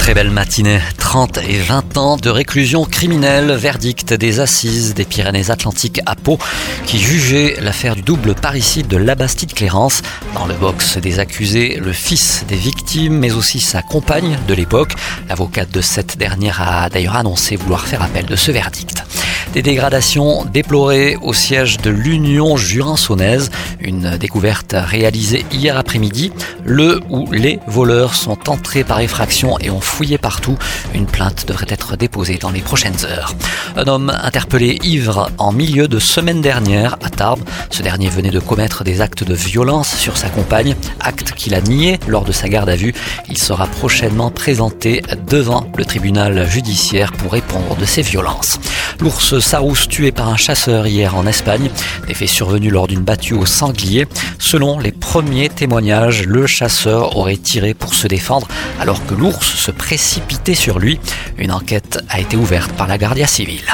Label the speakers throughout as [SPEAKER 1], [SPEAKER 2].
[SPEAKER 1] Très belle matinée. 30 et 20 ans de réclusion criminelle, verdict des assises des Pyrénées-Atlantiques à Pau, qui jugeait l'affaire du double parricide de Labastide Clérance. Dans le box des accusés, le fils des victimes, mais aussi sa compagne de l'époque. L'avocate de cette dernière a d'ailleurs annoncé vouloir faire appel de ce verdict. Des dégradations déplorées au siège de l'Union Jurin-Saunaise. Une découverte réalisée hier après-midi. Le ou les voleurs sont entrés par effraction et ont fouillé partout. Une plainte devrait être déposée dans les prochaines heures. Un homme interpellé ivre en milieu de semaine dernière à Tarbes. Ce dernier venait de commettre des actes de violence sur sa compagne, acte qu'il a nié lors de sa garde à vue. Il sera prochainement présenté devant le tribunal judiciaire pour répondre de ces violences. L'ours Sarousse tué par un chasseur hier en Espagne. Des faits survenus lors d'une battue au sanglier. Selon les premiers témoignages, le chasseur aurait tiré pour se défendre alors que l'ours se précipitait sur lui. Une enquête a été ouverte par la Guardia Civile.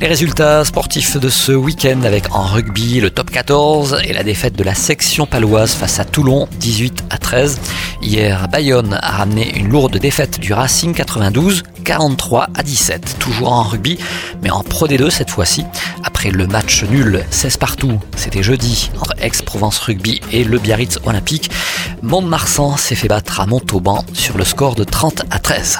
[SPEAKER 1] Les résultats sportifs de ce week-end avec en rugby le top 14 et la défaite de la section paloise face à Toulon 18 à 13. Hier, Bayonne a ramené une lourde défaite du Racing 92 43 à 17. Toujours en rugby, mais en Pro D2 cette fois-ci. Après le match nul 16 partout, c'était jeudi entre Aix-Provence Rugby et le Biarritz Olympique. Mont-de-Marsan s'est fait battre à Montauban sur le score de 30 à 13.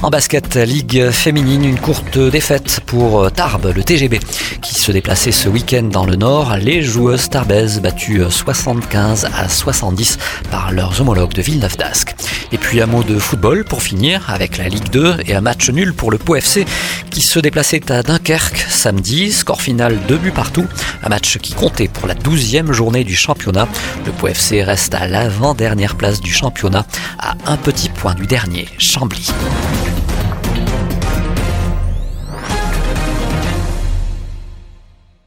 [SPEAKER 1] En basket, Ligue féminine, une courte défaite pour Tarbes, le TGB, qui se déplaçait ce week-end dans le Nord. Les joueuses tarbaises battues 75 à 70 par leurs homologues de Villeneuve d'Ascq. Et puis un mot de football pour finir avec la Ligue 2 et un match nul pour le Pau FC qui se déplaçait à Dunkerque samedi. Score final 2 buts partout. Un match qui comptait pour la 12e journée du championnat. Le Pau FC reste à l'avant-dernière place du championnat à un petit point du dernier, Chambly.